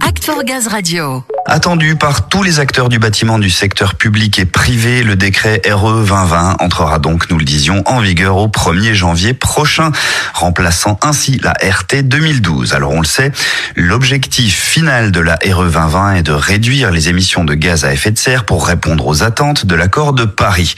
Act for Gaz Radio. Attendu par tous les acteurs du bâtiment du secteur public et privé, le décret RE 2020 entrera donc, nous le disions, en vigueur au 1er janvier prochain, remplaçant ainsi la RT 2012. Alors on le sait, l'objectif final de la RE 2020 est de réduire les émissions de gaz à effet de serre pour répondre aux attentes de l'accord de Paris.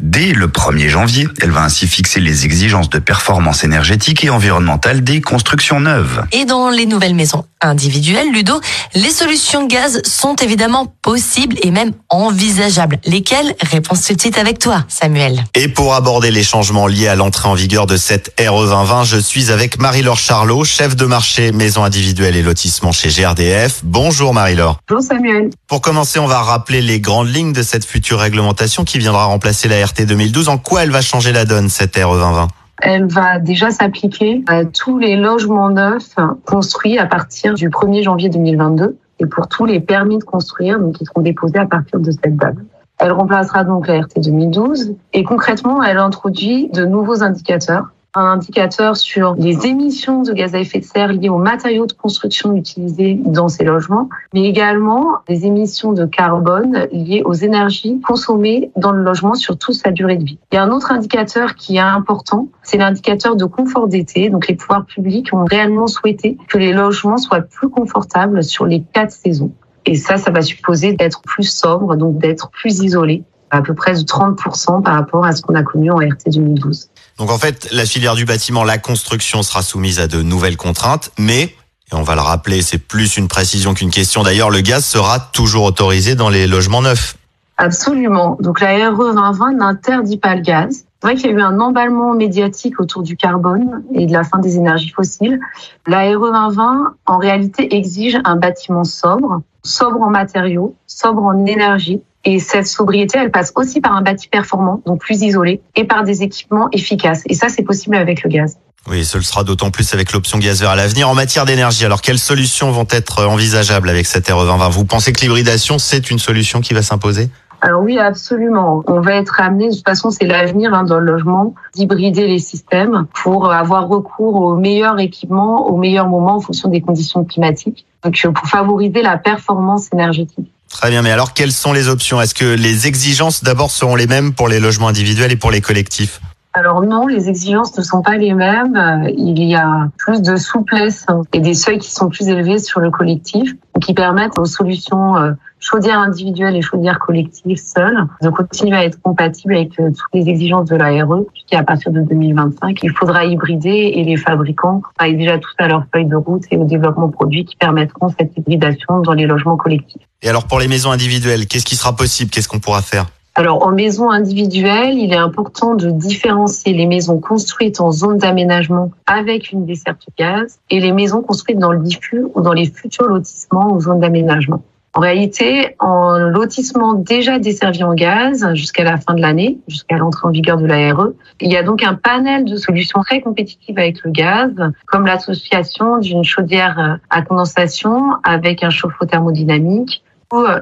Dès le 1er janvier, elle va ainsi fixer les exigences de performance énergétique et environnementale des constructions neuves. Et dans les nouvelles maisons individuelles, Ludo, les solutions gaz sont évidemment possibles et même envisageables. Lesquelles? Réponse tout de suite avec toi, Samuel. Et pour aborder les changements liés à l'entrée en vigueur de cette RE 2020, je suis avec Marie-Laure Charlot, chef de marché maison individuelle et lotissement chez GRDF. Bonjour Marie-Laure. Bonjour Samuel. Pour commencer, on va rappeler les grandes lignes de cette future réglementation qui viendra remplacer la RT 2012. En quoi elle va changer la donne, cette RE 2020 elle va déjà s'appliquer à tous les logements neufs construits à partir du 1er janvier 2022 et pour tous les permis de construire donc, qui seront déposés à partir de cette date. Elle remplacera donc la RT 2012 et concrètement, elle introduit de nouveaux indicateurs un indicateur sur les émissions de gaz à effet de serre liées aux matériaux de construction utilisés dans ces logements, mais également des émissions de carbone liées aux énergies consommées dans le logement sur toute sa durée de vie. Il y a un autre indicateur qui est important, c'est l'indicateur de confort d'été. Donc les pouvoirs publics ont réellement souhaité que les logements soient plus confortables sur les quatre saisons. Et ça, ça va supposer d'être plus sobre, donc d'être plus isolé, à peu près de 30% par rapport à ce qu'on a connu en RT 2012. Donc en fait, la filière du bâtiment, la construction sera soumise à de nouvelles contraintes, mais, et on va le rappeler, c'est plus une précision qu'une question d'ailleurs, le gaz sera toujours autorisé dans les logements neufs. Absolument. Donc la RE 2020 n'interdit pas le gaz. C'est vrai qu'il y a eu un emballement médiatique autour du carbone et de la fin des énergies fossiles. La RE 2020, en réalité, exige un bâtiment sobre, sobre en matériaux, sobre en énergie, et cette sobriété, elle passe aussi par un bâti performant, donc plus isolé, et par des équipements efficaces. Et ça, c'est possible avec le gaz. Oui, ce le sera d'autant plus avec l'option gaz vert à l'avenir. En matière d'énergie, alors quelles solutions vont être envisageables avec cette RE 2020 Vous pensez que l'hybridation, c'est une solution qui va s'imposer? Alors oui, absolument. On va être amené, de toute façon, c'est l'avenir hein, dans le logement, d'hybrider les systèmes pour avoir recours aux meilleurs équipements au meilleur moment en fonction des conditions climatiques, donc pour favoriser la performance énergétique. Très bien, mais alors quelles sont les options? Est-ce que les exigences d'abord seront les mêmes pour les logements individuels et pour les collectifs? Alors non, les exigences ne sont pas les mêmes. Il y a plus de souplesse et des seuils qui sont plus élevés sur le collectif, qui permettent aux solutions euh, chaudières individuelles et chaudières collectives seules de continuer à être compatibles avec euh, toutes les exigences de la RE, puisqu'à partir de 2025, il faudra hybrider et les fabricants travaillent déjà tout à leur feuille de route et au développement de produits qui permettront cette hybridation dans les logements collectifs. Et alors pour les maisons individuelles, qu'est-ce qui sera possible? Qu'est-ce qu'on pourra faire? Alors, en maison individuelle, il est important de différencier les maisons construites en zone d'aménagement avec une desserte gaz et les maisons construites dans le diffus ou dans les futurs lotissements ou zones d'aménagement. En réalité, en lotissement déjà desservi en gaz jusqu'à la fin de l'année, jusqu'à l'entrée en vigueur de la RE, il y a donc un panel de solutions très compétitives avec le gaz, comme l'association d'une chaudière à condensation avec un chauffe-eau thermodynamique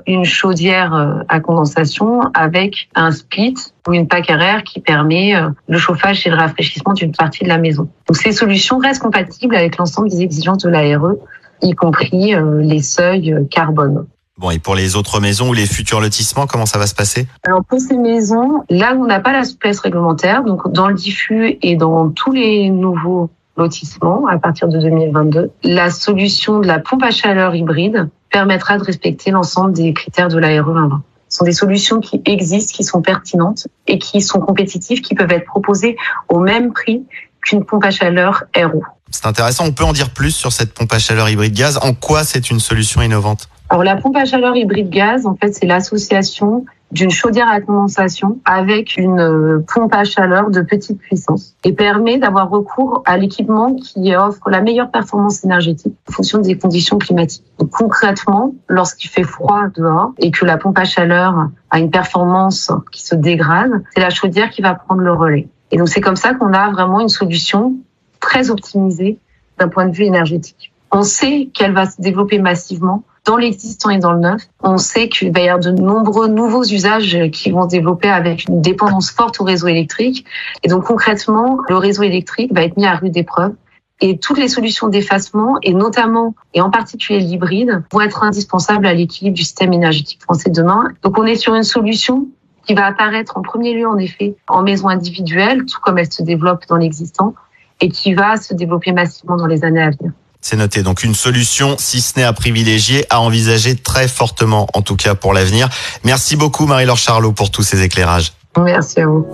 une chaudière à condensation avec un split ou une pack à air qui permet le chauffage et le rafraîchissement d'une partie de la maison. Donc ces solutions restent compatibles avec l'ensemble des exigences de la RE, y compris les seuils carbone. Bon, et pour les autres maisons ou les futurs lotissements, comment ça va se passer? Alors pour ces maisons, là où on n'a pas la souplesse réglementaire, donc dans le diffus et dans tous les nouveaux lotissements à partir de 2022, la solution de la pompe à chaleur hybride permettra de respecter l'ensemble des critères de la RE 2020. Ce sont des solutions qui existent, qui sont pertinentes et qui sont compétitives, qui peuvent être proposées au même prix qu'une pompe à chaleur RO. C'est intéressant, on peut en dire plus sur cette pompe à chaleur hybride gaz. En quoi c'est une solution innovante? Alors la pompe à chaleur hybride gaz, en fait, c'est l'association d'une chaudière à condensation avec une euh, pompe à chaleur de petite puissance et permet d'avoir recours à l'équipement qui offre la meilleure performance énergétique en fonction des conditions climatiques. Donc, concrètement, lorsqu'il fait froid dehors et que la pompe à chaleur a une performance qui se dégrade, c'est la chaudière qui va prendre le relais. Et donc c'est comme ça qu'on a vraiment une solution très optimisée d'un point de vue énergétique. On sait qu'elle va se développer massivement dans l'existant et dans le neuf. On sait qu'il va y avoir de nombreux nouveaux usages qui vont se développer avec une dépendance forte au réseau électrique. Et donc concrètement, le réseau électrique va être mis à rude épreuve Et toutes les solutions d'effacement, et notamment et en particulier l'hybride, vont être indispensables à l'équilibre du système énergétique français demain. Donc on est sur une solution qui va apparaître en premier lieu, en effet, en maison individuelle, tout comme elle se développe dans l'existant, et qui va se développer massivement dans les années à venir. C'est noté. Donc une solution, si ce n'est à privilégier, à envisager très fortement, en tout cas pour l'avenir. Merci beaucoup Marie-Laure Charlot pour tous ces éclairages. Merci à vous.